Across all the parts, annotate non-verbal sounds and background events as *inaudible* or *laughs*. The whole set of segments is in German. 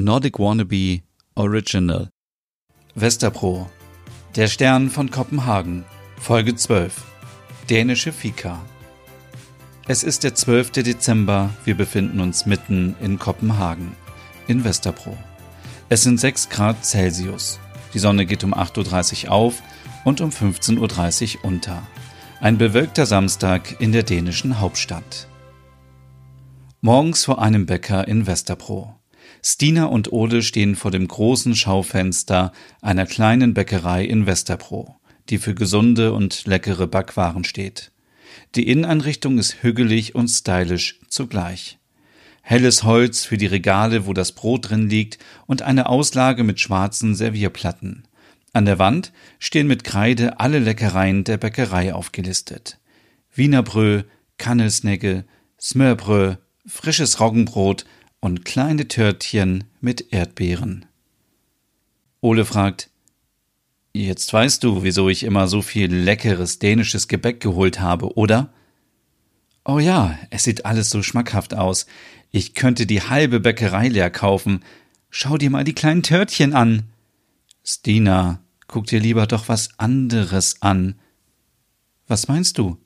Nordic Wannabe Original. Westerpro. Der Stern von Kopenhagen. Folge 12. Dänische Fika. Es ist der 12. Dezember. Wir befinden uns mitten in Kopenhagen. In Westerpro. Es sind 6 Grad Celsius. Die Sonne geht um 8.30 Uhr auf und um 15.30 Uhr unter. Ein bewölkter Samstag in der dänischen Hauptstadt. Morgens vor einem Bäcker in Westerpro. Stina und Ole stehen vor dem großen Schaufenster einer kleinen Bäckerei in Westerpro, die für gesunde und leckere Backwaren steht. Die Inneneinrichtung ist hügelig und stylisch zugleich. Helles Holz für die Regale, wo das Brot drin liegt, und eine Auslage mit schwarzen Servierplatten. An der Wand stehen mit Kreide alle Leckereien der Bäckerei aufgelistet. Wienerbrö, Kannelsnegge, Smörbrö, frisches Roggenbrot und kleine Törtchen mit Erdbeeren. Ole fragt, Jetzt weißt du, wieso ich immer so viel leckeres dänisches Gebäck geholt habe, oder? Oh ja, es sieht alles so schmackhaft aus. Ich könnte die halbe Bäckerei leer kaufen. Schau dir mal die kleinen Törtchen an. Stina, guck dir lieber doch was anderes an. Was meinst du?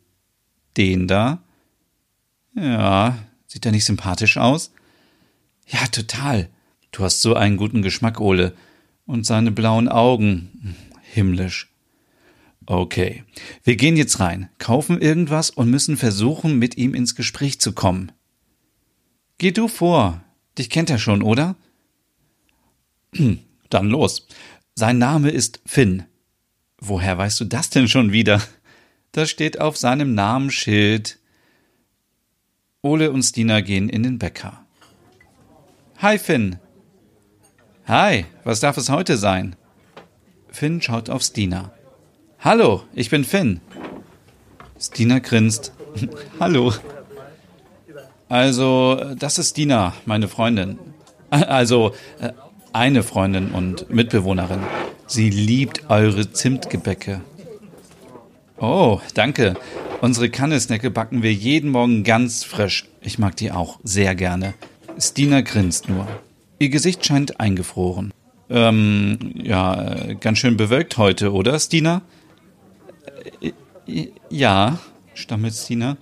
Den da? Ja, sieht er nicht sympathisch aus? Ja, total. Du hast so einen guten Geschmack, Ole. Und seine blauen Augen. Himmlisch. Okay. Wir gehen jetzt rein, kaufen irgendwas und müssen versuchen, mit ihm ins Gespräch zu kommen. Geh du vor. Dich kennt er schon, oder? *clears throat* Dann los. Sein Name ist Finn. Woher weißt du das denn schon wieder? Das steht auf seinem Namensschild. Ole und Stina gehen in den Bäcker. Hi, Finn. Hi, was darf es heute sein? Finn schaut auf Stina. Hallo, ich bin Finn. Stina grinst. *laughs* Hallo. Also, das ist Stina, meine Freundin. *laughs* Also, äh, eine Freundin und Mitbewohnerin. Sie liebt eure Zimtgebäcke. Oh, danke. Unsere Kannesnecke backen wir jeden Morgen ganz frisch. Ich mag die auch sehr gerne. Stina grinst nur. Ihr Gesicht scheint eingefroren. Ähm, ja, ganz schön bewölkt heute, oder, Stina? Äh, ja, stammelt Stina.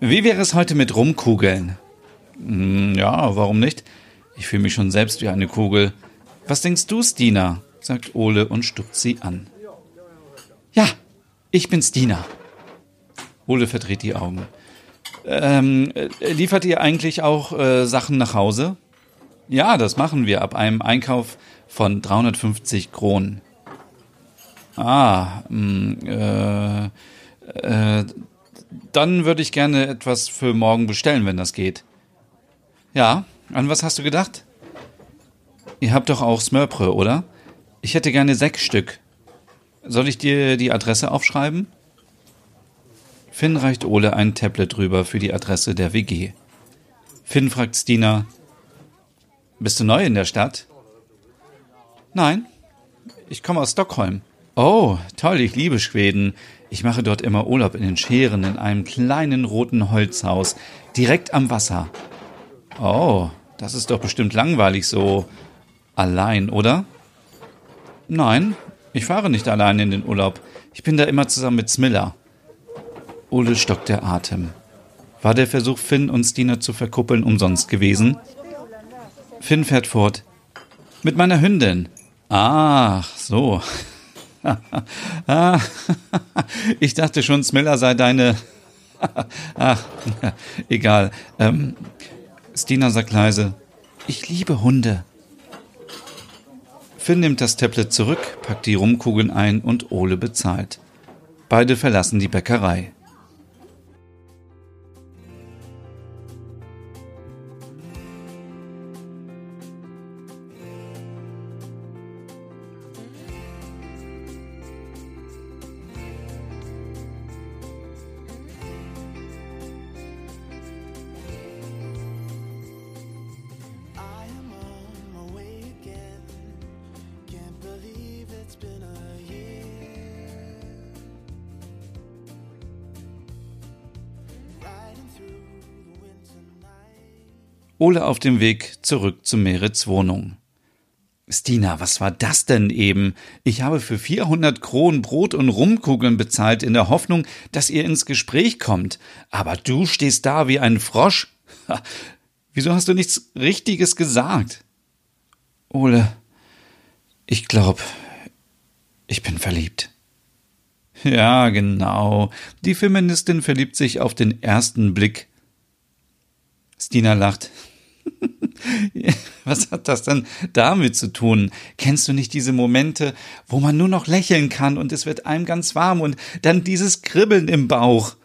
Wie wäre es heute mit Rumkugeln? Hm, ja, warum nicht? Ich fühle mich schon selbst wie eine Kugel. Was denkst du, Stina? sagt Ole und stupst sie an. Ja, ich bin Stina. Ole verdreht die Augen. Ähm, äh, liefert ihr eigentlich auch äh, Sachen nach Hause? Ja, das machen wir ab einem Einkauf von 350 Kronen. Ah, mh, mm, äh, äh, dann würde ich gerne etwas für morgen bestellen, wenn das geht. Ja, an was hast du gedacht? Ihr habt doch auch Smörprö, oder? Ich hätte gerne sechs Stück. Soll ich dir die Adresse aufschreiben? Finn reicht Ole ein Tablet rüber für die Adresse der WG. Finn fragt Stina, bist du neu in der Stadt? Nein, ich komme aus Stockholm. Oh, toll, ich liebe Schweden. Ich mache dort immer Urlaub in den Scheren in einem kleinen roten Holzhaus, direkt am Wasser. Oh, das ist doch bestimmt langweilig so allein, oder? Nein, ich fahre nicht allein in den Urlaub. Ich bin da immer zusammen mit Smilla. Ole stockt der Atem. War der Versuch, Finn und Stina zu verkuppeln, umsonst gewesen? Finn fährt fort. Mit meiner Hündin. Ach, so. *laughs* *laughs* ich dachte schon, Smilla sei deine. Ach, *laughs* egal. Ähm, Stina sagt leise: Ich liebe Hunde. Finn nimmt das Tablet zurück, packt die Rumkugeln ein und Ole bezahlt. Beide verlassen die Bäckerei. Ole auf dem Weg zurück zu Merits Wohnung. Stina, was war das denn eben? Ich habe für 400 Kronen Brot und Rumkugeln bezahlt in der Hoffnung, dass ihr ins Gespräch kommt. Aber du stehst da wie ein Frosch. Wieso hast du nichts Richtiges gesagt? Ole, ich glaube, ich bin verliebt. Ja, genau. Die Feministin verliebt sich auf den ersten Blick. Stina lacht. *laughs* Was hat das denn damit zu tun? Kennst du nicht diese Momente, wo man nur noch lächeln kann und es wird einem ganz warm und dann dieses Kribbeln im Bauch?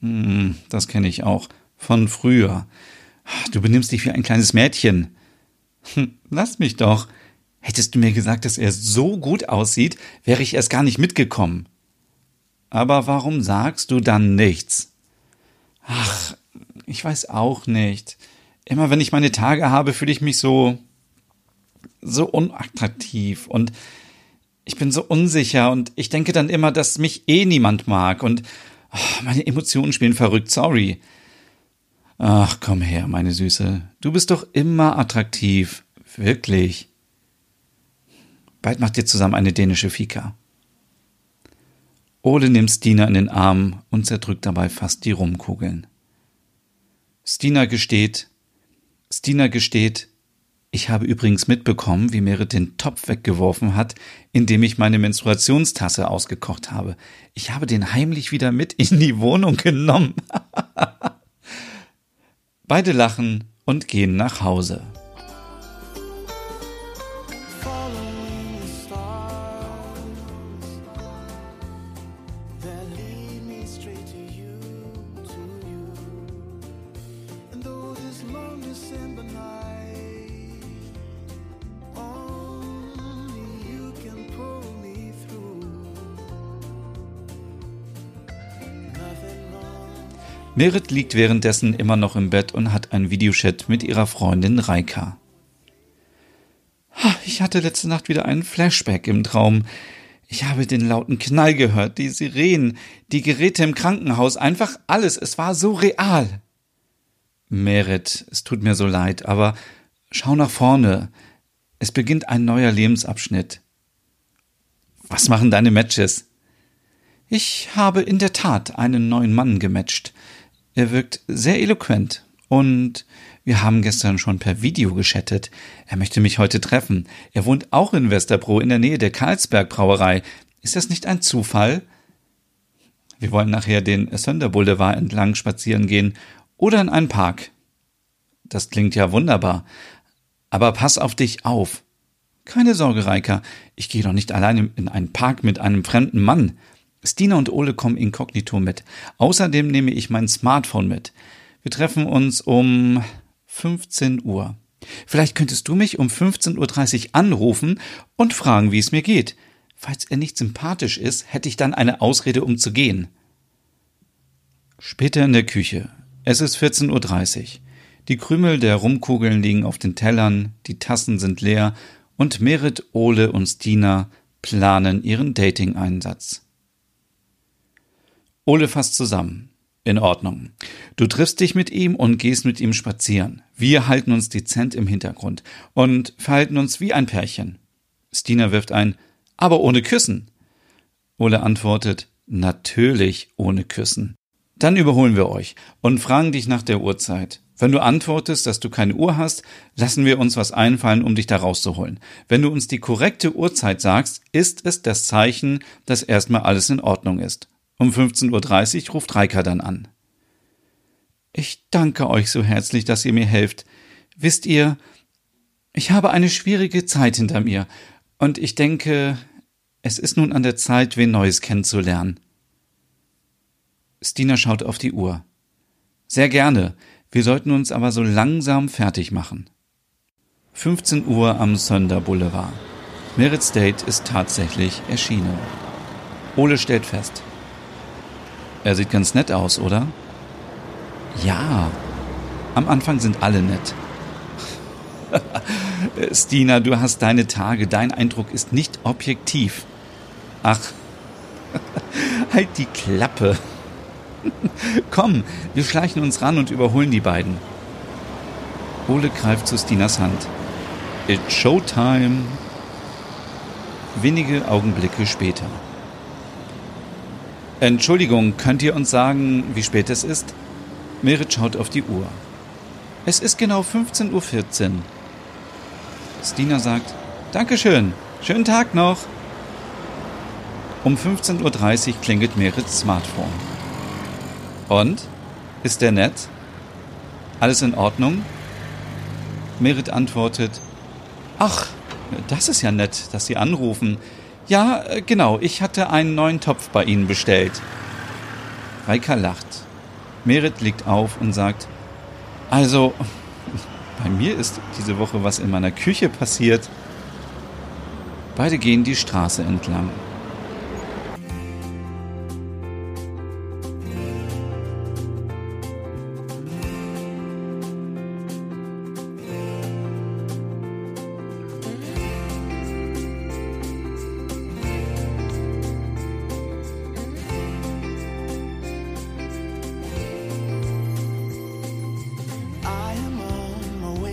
Hm, das kenne ich auch von früher. Du benimmst dich wie ein kleines Mädchen. Hm, lass mich doch. Hättest du mir gesagt, dass er so gut aussieht, wäre ich erst gar nicht mitgekommen. Aber warum sagst du dann nichts? Ach, ich weiß auch nicht. Immer wenn ich meine Tage habe, fühle ich mich so, so unattraktiv und ich bin so unsicher und ich denke dann immer, dass mich eh niemand mag und oh, meine Emotionen spielen verrückt, sorry. Ach, komm her, meine Süße. Du bist doch immer attraktiv. Wirklich. Bald macht ihr zusammen eine dänische Fika. Ole nimmt Stina in den Arm und zerdrückt dabei fast die Rumkugeln. Stina gesteht, Stina gesteht, ich habe übrigens mitbekommen, wie Merit den Topf weggeworfen hat, indem ich meine Menstruationstasse ausgekocht habe. Ich habe den heimlich wieder mit in die Wohnung *laughs* genommen. Beide lachen und gehen nach Hause. Merit liegt währenddessen immer noch im Bett und hat einen Videochat mit ihrer Freundin Reika. Ich hatte letzte Nacht wieder einen Flashback im Traum. Ich habe den lauten Knall gehört, die Sirenen, die Geräte im Krankenhaus, einfach alles. Es war so real. Merit, es tut mir so leid, aber schau nach vorne. Es beginnt ein neuer Lebensabschnitt. Was machen deine Matches? Ich habe in der Tat einen neuen Mann gematcht. Er wirkt sehr eloquent und wir haben gestern schon per Video geschattet. Er möchte mich heute treffen. Er wohnt auch in Westerbro in der Nähe der Karlsberg Brauerei. Ist das nicht ein Zufall? Wir wollen nachher den Sönder Boulevard entlang spazieren gehen oder in einen Park. Das klingt ja wunderbar. Aber pass auf dich auf. Keine Sorge, Reika. Ich gehe doch nicht alleine in einen Park mit einem fremden Mann. Stina und Ole kommen inkognito mit. Außerdem nehme ich mein Smartphone mit. Wir treffen uns um 15 Uhr. Vielleicht könntest du mich um 15.30 Uhr anrufen und fragen, wie es mir geht. Falls er nicht sympathisch ist, hätte ich dann eine Ausrede, um zu gehen. Später in der Küche. Es ist 14.30 Uhr. Die Krümel der Rumkugeln liegen auf den Tellern, die Tassen sind leer und Merit, Ole und Stina planen ihren Dating-Einsatz. Ole fasst zusammen. In Ordnung. Du triffst dich mit ihm und gehst mit ihm spazieren. Wir halten uns dezent im Hintergrund und verhalten uns wie ein Pärchen. Stina wirft ein, aber ohne Küssen. Ole antwortet, natürlich ohne Küssen. Dann überholen wir euch und fragen dich nach der Uhrzeit. Wenn du antwortest, dass du keine Uhr hast, lassen wir uns was einfallen, um dich da rauszuholen. Wenn du uns die korrekte Uhrzeit sagst, ist es das Zeichen, dass erstmal alles in Ordnung ist. Um 15.30 Uhr ruft Reika dann an. Ich danke euch so herzlich, dass ihr mir helft. Wisst ihr, ich habe eine schwierige Zeit hinter mir, und ich denke, es ist nun an der Zeit, wen Neues kennenzulernen. Stina schaut auf die Uhr. Sehr gerne. Wir sollten uns aber so langsam fertig machen. 15 Uhr am Sönder Boulevard. Merit Date ist tatsächlich erschienen. Ole stellt fest. Er sieht ganz nett aus, oder? Ja. Am Anfang sind alle nett. *laughs* Stina, du hast deine Tage. Dein Eindruck ist nicht objektiv. Ach, *laughs* halt die Klappe. *laughs* Komm, wir schleichen uns ran und überholen die beiden. Ole greift zu Stinas Hand. It's Showtime. Wenige Augenblicke später. Entschuldigung, könnt ihr uns sagen, wie spät es ist? Merit schaut auf die Uhr. Es ist genau 15.14 Uhr. Stina sagt, Dankeschön, schönen Tag noch. Um 15.30 Uhr klingelt Merits Smartphone. Und? Ist der nett? Alles in Ordnung? Merit antwortet, Ach, das ist ja nett, dass Sie anrufen. Ja, äh, genau, ich hatte einen neuen Topf bei Ihnen bestellt. Reika lacht. Merit liegt auf und sagt, also, *laughs* bei mir ist diese Woche was in meiner Küche passiert. Beide gehen die Straße entlang.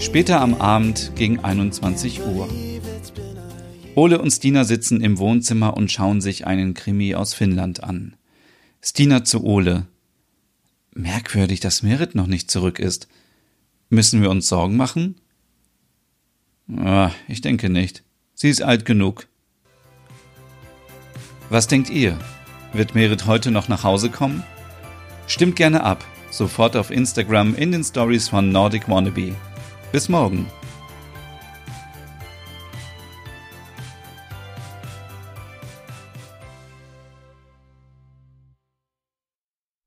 Später am Abend gegen 21 Uhr. Ole und Stina sitzen im Wohnzimmer und schauen sich einen Krimi aus Finnland an. Stina zu Ole. Merkwürdig, dass Merit noch nicht zurück ist. Müssen wir uns Sorgen machen? Ah, ich denke nicht. Sie ist alt genug. Was denkt ihr? Wird Merit heute noch nach Hause kommen? Stimmt gerne ab, sofort auf Instagram in den Stories von Nordic Wannabe. Bis morgen.